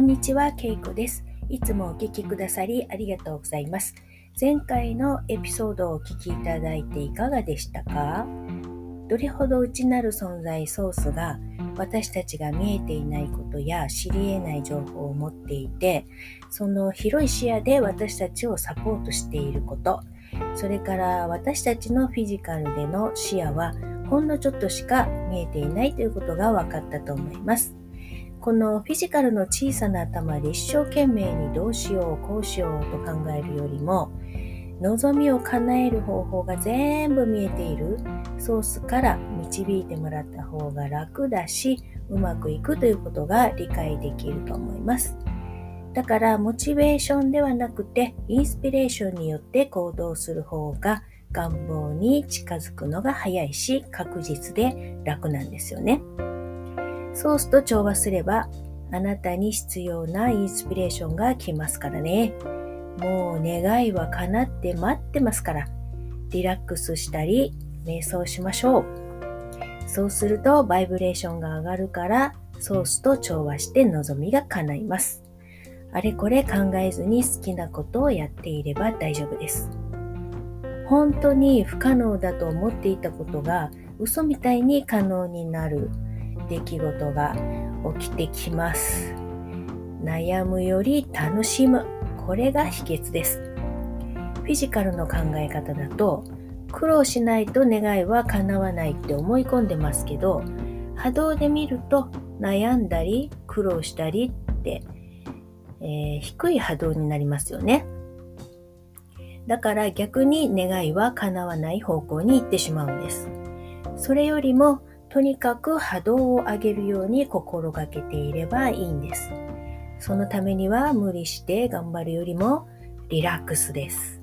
こんにちは、ケイコです。いつもお聞きくださりありがとうございます。前回のエピソードをお聞きいただいていかがでしたか？どれほど内なる存在ソースが私たちが見えていないことや知り得ない情報を持っていて、その広い視野で私たちをサポートしていること、それから私たちのフィジカルでの視野はほんのちょっとしか見えていないということが分かったと思います。このフィジカルの小さな頭で一生懸命にどうしようこうしようと考えるよりも望みを叶える方法が全部見えているソースから導いてもらった方が楽だしうまくいくということが理解できると思いますだからモチベーションではなくてインスピレーションによって行動する方が願望に近づくのが早いし確実で楽なんですよね。ソースと調和すれば、あなたに必要なインスピレーションが来ますからね。もう願いは叶って待ってますから、リラックスしたり、瞑想しましょう。そうするとバイブレーションが上がるから、ソースと調和して望みが叶います。あれこれ考えずに好きなことをやっていれば大丈夫です。本当に不可能だと思っていたことが嘘みたいに可能になる出来事が起きてきます。悩むより楽しむ。これが秘訣です。フィジカルの考え方だと、苦労しないと願いは叶わないって思い込んでますけど、波動で見ると悩んだり苦労したりって、えー、低い波動になりますよね。だから逆に願いは叶わない方向に行ってしまうんです。それよりもとにかく波動を上げるように心がけていればいいんです。そのためには無理して頑張るよりもリラックスです。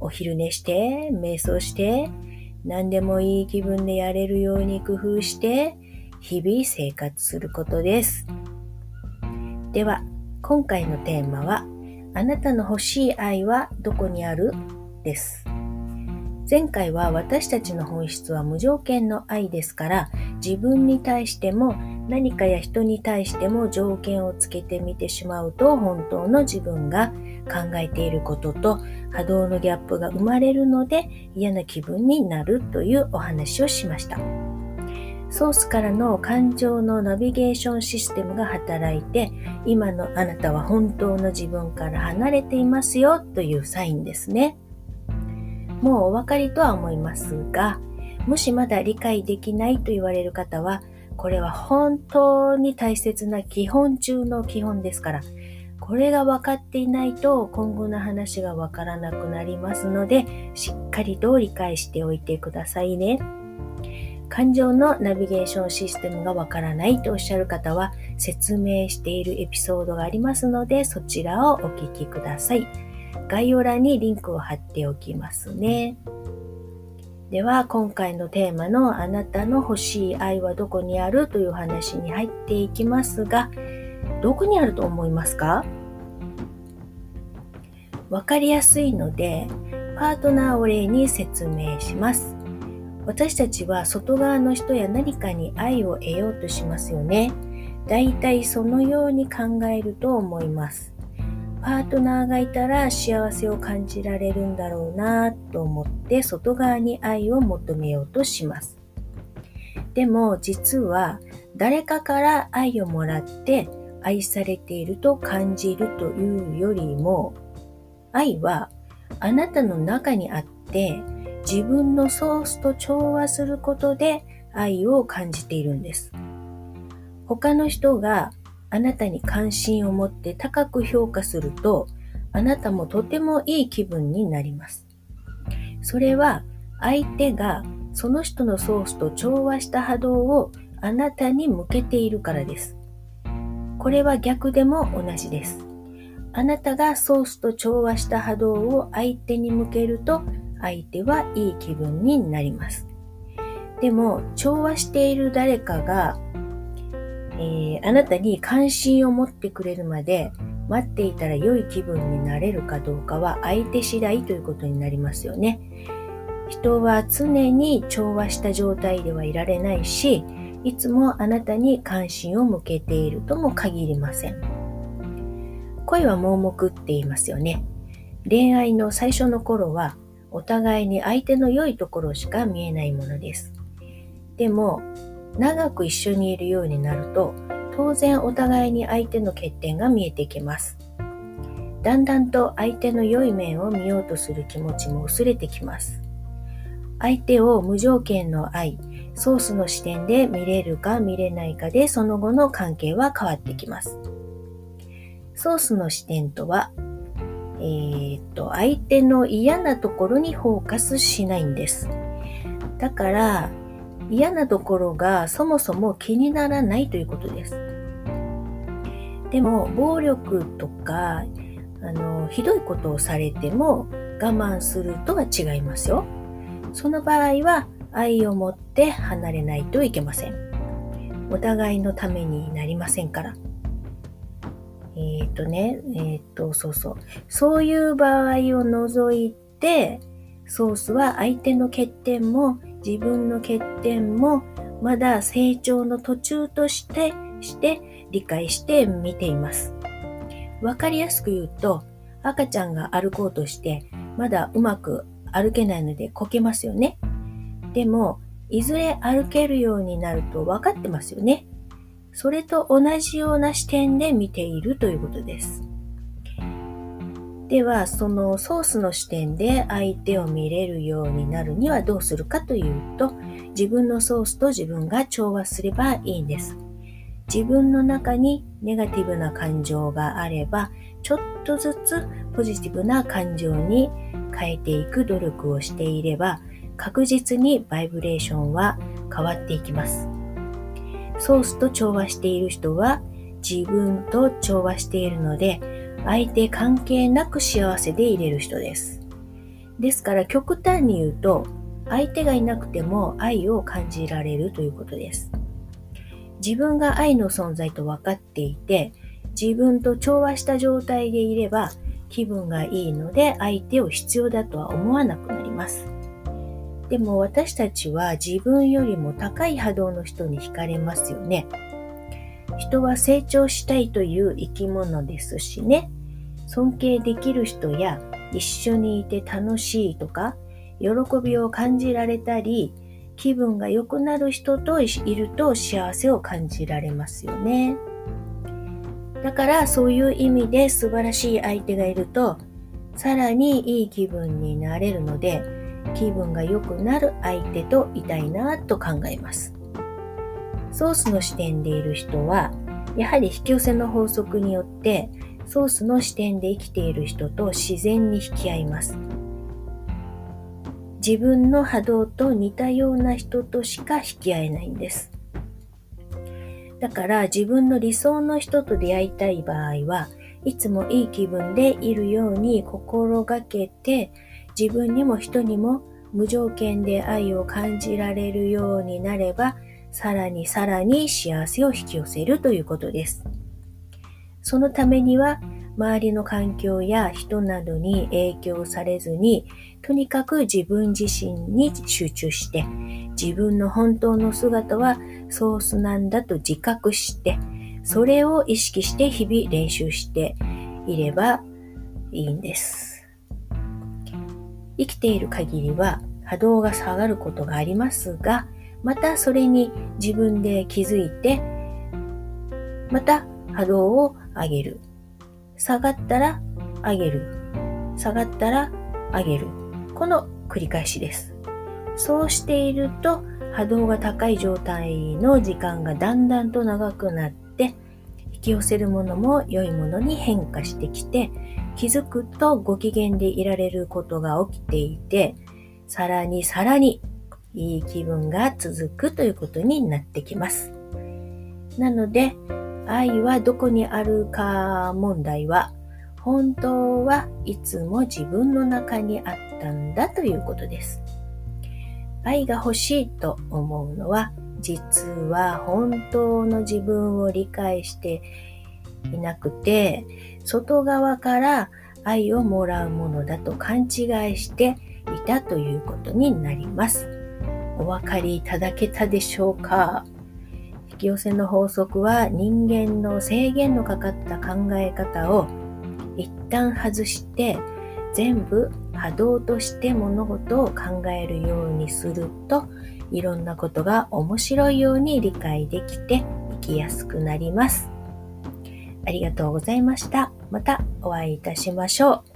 お昼寝して、瞑想して、何でもいい気分でやれるように工夫して、日々生活することです。では、今回のテーマは、あなたの欲しい愛はどこにある？です。前回は私たちの本質は無条件の愛ですから自分に対しても何かや人に対しても条件をつけてみてしまうと本当の自分が考えていることと波動のギャップが生まれるので嫌な気分になるというお話をしました。ソースからの感情のナビゲーションシステムが働いて今のあなたは本当の自分から離れていますよというサインですね。もうお分かりとは思いますが、もしまだ理解できないと言われる方は、これは本当に大切な基本中の基本ですから、これが分かっていないと今後の話が分からなくなりますので、しっかりと理解しておいてくださいね。感情のナビゲーションシステムがわからないとおっしゃる方は説明しているエピソードがありますのでそちらをお聞きください。概要欄にリンクを貼っておきますね。では、今回のテーマのあなたの欲しい愛はどこにあるという話に入っていきますが、どこにあると思いますか？わかりやすいので、パートナーを例に説明します。私たちは外側の人や何かに愛を得ようとしますよね。だいたいそのように考えると思います。パートナーがいたら幸せを感じられるんだろうなと思って外側に愛を求めようとします。でも実は誰かから愛をもらって愛されていると感じるというよりも愛はあなたの中にあって自分のソースと調和することで愛を感じているんです。他の人があなたに関心を持って高く評価すると、あなたもとてもいい気分になります。それは相手がその人のソースと調和した波動をあなたに向けているからです。これは逆でも同じです。あなたがソースと調和した波動を相手に向けると相手はいい気分になります。でも調和している誰かがえー、あなたに関心を持ってくれるまで待っていたら良い気分になれるかどうかは相手次第ということになりますよね。人は常に調和した状態ではいられないし、いつもあなたに関心を向けているとも限りません。恋は盲目って言いますよね。恋愛の最初の頃はお互いに相手の良いところしか見えないものです。でも長く一緒にいるようになると当然お互いに相手の欠点が見えてきます。だんだんと相手の良い面を見ようとする気持ちも薄れてきます。相手を無条件の愛、ソースの視点で見れるか見れないかでその後の関係は変わってきます。ソースの視点とは、えー、っと、相手の嫌なところにフォーカスしないんです。だから、嫌なところがそもそも気にならないということです。でも、暴力とか、あの、ひどいことをされても我慢するとは違いますよ。その場合は愛を持って離れないといけません。お互いのためになりませんから。えっ、ー、とね、えっ、ー、と、そうそう。そういう場合を除いて、ソースは相手の欠点も自分の欠点もまだ成長の途中として、して理解して見ています。わかりやすく言うと、赤ちゃんが歩こうとしてまだうまく歩けないのでこけますよね。でも、いずれ歩けるようになると分かってますよね。それと同じような視点で見ているということです。では、そのソースの視点で相手を見れるようになるにはどうするかというと、自分のソースと自分が調和すればいいんです。自分の中にネガティブな感情があれば、ちょっとずつポジティブな感情に変えていく努力をしていれば、確実にバイブレーションは変わっていきます。ソースと調和している人は自分と調和しているので相手関係なく幸せでいれる人です。ですから極端に言うと相手がいなくても愛を感じられるということです。自分が愛の存在と分かっていて自分と調和した状態でいれば気分がいいので相手を必要だとは思わなくなります。でも私たちは自分よりも高い波動の人に惹かれますよね。人は成長したいという生き物ですしね。尊敬できる人や一緒にいて楽しいとか、喜びを感じられたり、気分が良くなる人といると幸せを感じられますよね。だからそういう意味で素晴らしい相手がいると、さらにいい気分になれるので、気分が良くなる相手といたいなと考えます。ソースの視点でいる人は、やはり引き寄せの法則によって、ソースの視点で生きている人と自然に引き合います。自分の波動と似たような人としか引き合えないんです。だから自分の理想の人と出会いたい場合はいつもいい気分でいるように心がけて自分にも人にも無条件で愛を感じられるようになれば、さらにさらに幸せを引き寄せるということです。そのためには、周りの環境や人などに影響されずに、とにかく自分自身に集中して、自分の本当の姿はソースなんだと自覚して、それを意識して日々練習していればいいんです。生きている限りは波動が下がることがありますが、またそれに自分で気づいて、また波動を上げる。下がったら上げる。下がったら上げる。この繰り返しです。そうしていると波動が高い状態の時間がだんだんと長くなって引き寄せるものも良いものに変化してきて気づくとご機嫌でいられることが起きていて、さらにさらにいい気分が続くということになってきます。なので、愛はどこにあるか問題は、本当はいつも自分の中にあったんだということです。愛が欲しいと思うのは、実は本当の自分を理解していなくて、外側から愛をもらうものだと勘違いしていたということになります。お分かりいただけたでしょうか？引き寄せの法則は人間の制限のかかった考え方を一旦外して全部波動として物事を考えるようにするといろんなことが面白いように理解できて生きやすくなります。ありがとうございました。またお会いいたしましょう。